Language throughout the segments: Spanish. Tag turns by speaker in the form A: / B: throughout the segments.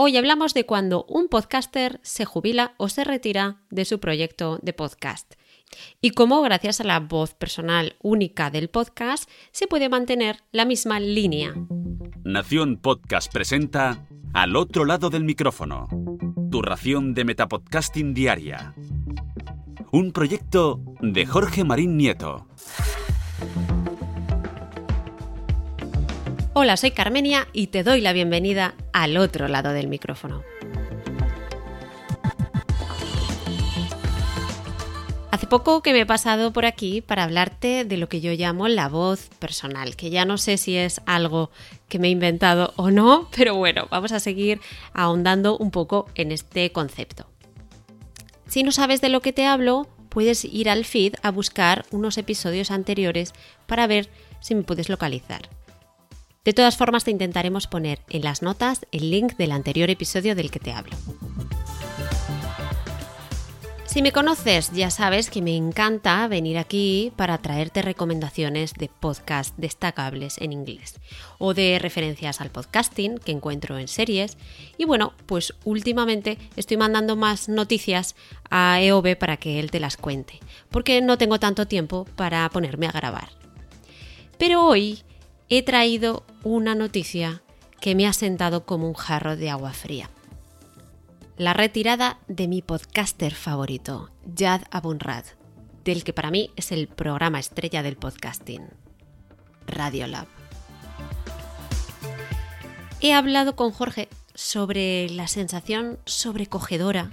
A: Hoy hablamos de cuando un podcaster se jubila o se retira de su proyecto de podcast y cómo gracias a la voz personal única del podcast se puede mantener la misma línea.
B: Nación Podcast presenta Al otro lado del micrófono, tu ración de Metapodcasting Diaria. Un proyecto de Jorge Marín Nieto.
A: Hola, soy Carmenia y te doy la bienvenida al otro lado del micrófono. Hace poco que me he pasado por aquí para hablarte de lo que yo llamo la voz personal, que ya no sé si es algo que me he inventado o no, pero bueno, vamos a seguir ahondando un poco en este concepto. Si no sabes de lo que te hablo, puedes ir al feed a buscar unos episodios anteriores para ver si me puedes localizar. De todas formas, te intentaremos poner en las notas el link del anterior episodio del que te hablo. Si me conoces, ya sabes que me encanta venir aquí para traerte recomendaciones de podcast destacables en inglés o de referencias al podcasting que encuentro en series. Y bueno, pues últimamente estoy mandando más noticias a EOB para que él te las cuente, porque no tengo tanto tiempo para ponerme a grabar. Pero hoy he traído una noticia que me ha sentado como un jarro de agua fría. La retirada de mi podcaster favorito, Jad Abunrad, del que para mí es el programa estrella del podcasting, Radiolab. He hablado con Jorge sobre la sensación sobrecogedora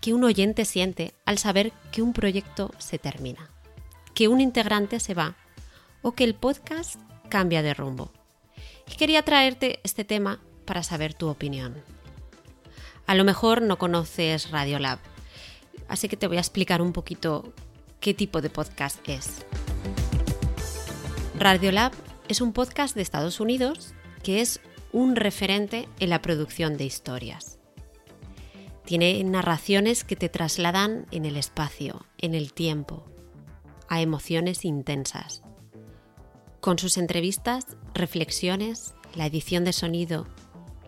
A: que un oyente siente al saber que un proyecto se termina, que un integrante se va o que el podcast cambia de rumbo. Y quería traerte este tema para saber tu opinión. A lo mejor no conoces Radiolab, así que te voy a explicar un poquito qué tipo de podcast es. Radiolab es un podcast de Estados Unidos que es un referente en la producción de historias. Tiene narraciones que te trasladan en el espacio, en el tiempo, a emociones intensas. Con sus entrevistas, reflexiones, la edición de sonido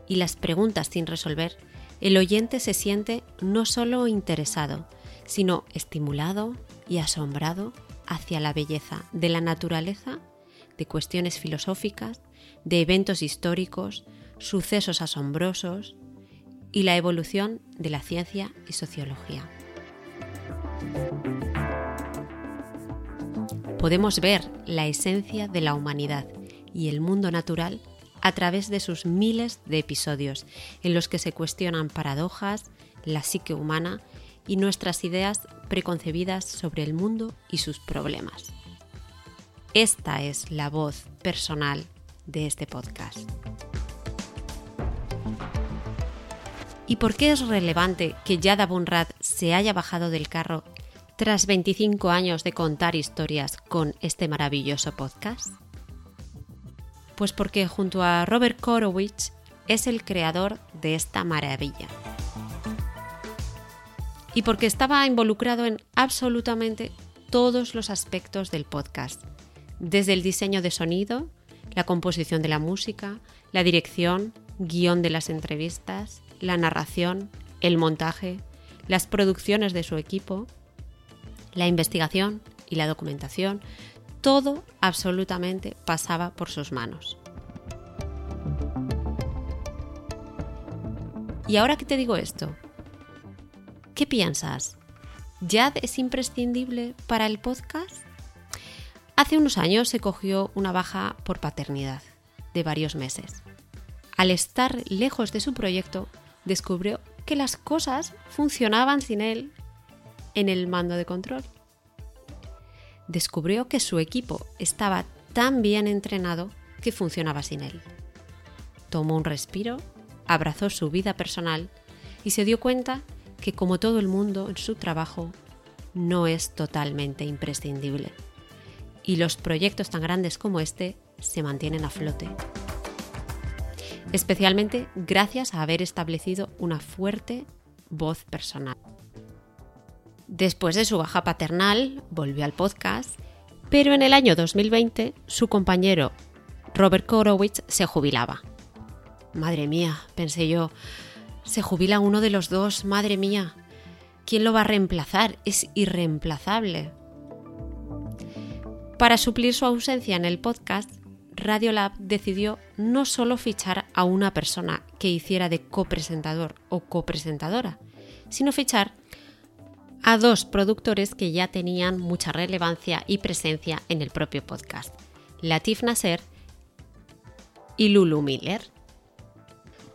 A: y las preguntas sin resolver, el oyente se siente no solo interesado, sino estimulado y asombrado hacia la belleza de la naturaleza, de cuestiones filosóficas, de eventos históricos, sucesos asombrosos y la evolución de la ciencia y sociología. Podemos ver la esencia de la humanidad y el mundo natural a través de sus miles de episodios en los que se cuestionan paradojas, la psique humana y nuestras ideas preconcebidas sobre el mundo y sus problemas. Esta es la voz personal de este podcast. ¿Y por qué es relevante que Yada Bunrad se haya bajado del carro tras 25 años de contar historias con este maravilloso podcast? Pues porque junto a Robert Korowitz es el creador de esta maravilla. Y porque estaba involucrado en absolutamente todos los aspectos del podcast, desde el diseño de sonido, la composición de la música, la dirección, guion de las entrevistas, la narración, el montaje, las producciones de su equipo, la investigación y la documentación, todo absolutamente pasaba por sus manos. Y ahora que te digo esto, ¿qué piensas? ¿Yad es imprescindible para el podcast? Hace unos años se cogió una baja por paternidad de varios meses. Al estar lejos de su proyecto, descubrió que las cosas funcionaban sin él en el mando de control. Descubrió que su equipo estaba tan bien entrenado que funcionaba sin él. Tomó un respiro, abrazó su vida personal y se dio cuenta que como todo el mundo en su trabajo, no es totalmente imprescindible. Y los proyectos tan grandes como este se mantienen a flote. Especialmente gracias a haber establecido una fuerte voz personal. Después de su baja paternal, volvió al podcast, pero en el año 2020 su compañero Robert Korowitz se jubilaba. Madre mía, pensé yo, se jubila uno de los dos, madre mía. ¿Quién lo va a reemplazar? Es irreemplazable. Para suplir su ausencia en el podcast, Radiolab decidió no solo fichar a una persona que hiciera de copresentador o copresentadora, sino fichar a dos productores que ya tenían mucha relevancia y presencia en el propio podcast, Latif Nasser y Lulu Miller.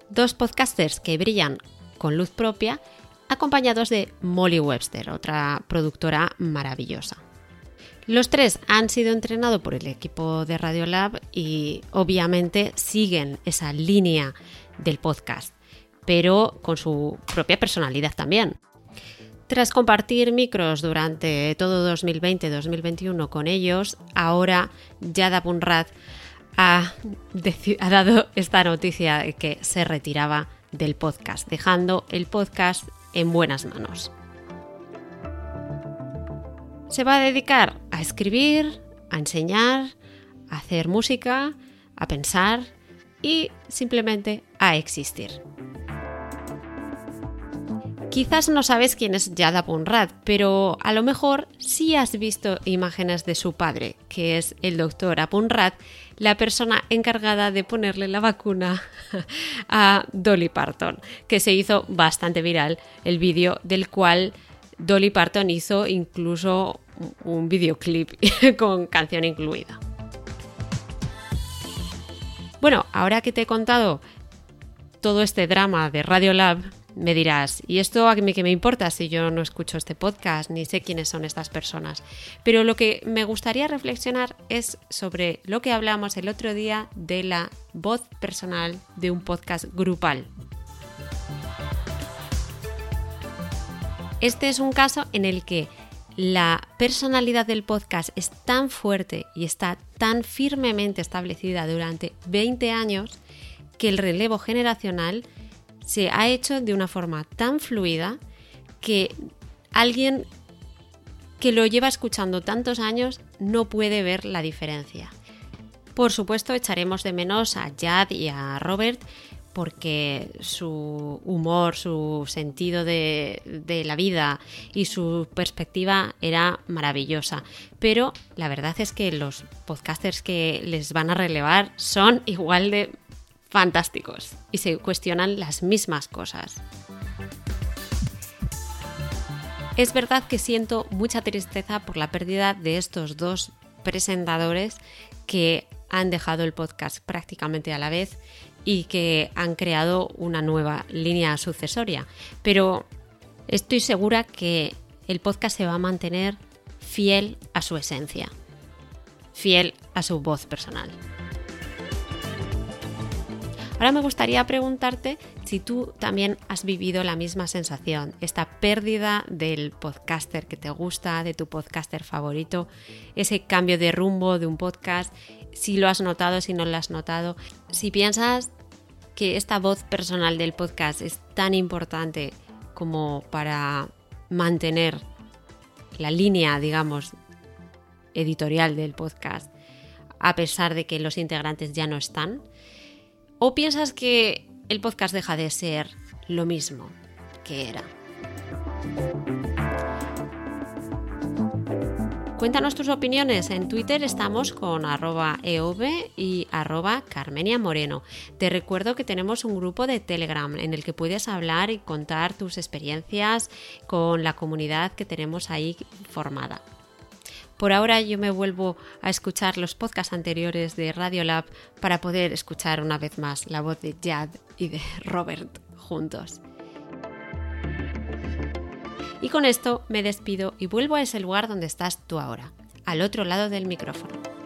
A: Dos podcasters que brillan con luz propia, acompañados de Molly Webster, otra productora maravillosa. Los tres han sido entrenados por el equipo de Radiolab y obviamente siguen esa línea del podcast, pero con su propia personalidad también. Tras compartir micros durante todo 2020-2021 con ellos, ahora Yada Bunrad ha, ha dado esta noticia de que se retiraba del podcast, dejando el podcast en buenas manos se va a dedicar a escribir, a enseñar, a hacer música, a pensar y simplemente a existir. Quizás no sabes quién es Yada Bunrad, pero a lo mejor sí has visto imágenes de su padre, que es el doctor Apunrad, la persona encargada de ponerle la vacuna a Dolly Parton, que se hizo bastante viral el vídeo del cual Dolly Parton hizo incluso un videoclip con canción incluida. Bueno, ahora que te he contado todo este drama de Radiolab, me dirás, ¿y esto a mí qué me importa si yo no escucho este podcast ni sé quiénes son estas personas? Pero lo que me gustaría reflexionar es sobre lo que hablamos el otro día de la voz personal de un podcast grupal. Este es un caso en el que la personalidad del podcast es tan fuerte y está tan firmemente establecida durante 20 años que el relevo generacional se ha hecho de una forma tan fluida que alguien que lo lleva escuchando tantos años no puede ver la diferencia. Por supuesto, echaremos de menos a Jad y a Robert, porque su humor, su sentido de, la vida y su perspectiva era maravillosa. Pero la verdad es que los podcasters que les van a relevar son igual de fantásticos y se cuestionan las mismas cosas. Es verdad que siento mucha tristeza por la pérdida de estos dos presentadores que han dejado el podcast prácticamente a la vez y que han creado una nueva línea sucesoria. Pero estoy segura que el podcast se va a mantener fiel a su esencia, fiel a su voz personal. Ahora me gustaría preguntarte si tú también has vivido la misma sensación, esta pérdida del podcaster que te gusta, de tu podcaster favorito, ese cambio de rumbo de un podcast, si lo has notado, si no lo has notado, si piensas que esta voz personal del podcast es tan importante como para mantener la línea, digamos, editorial del podcast, a pesar de que los integrantes ya no están, ¿O piensas que el podcast deja de ser lo mismo que era? Cuéntanos tus opiniones. En Twitter estamos con arroba eov y arroba Carmenia Moreno. Te recuerdo que tenemos un grupo de Telegram en el que puedes hablar y contar tus experiencias con la comunidad que tenemos ahí formada. Por ahora yo me vuelvo a escuchar los podcasts anteriores de Radiolab para poder escuchar una vez más la voz de Jad y de Robert juntos. Y con esto me despido y vuelvo a ese lugar donde estás tú ahora, al otro lado del micrófono.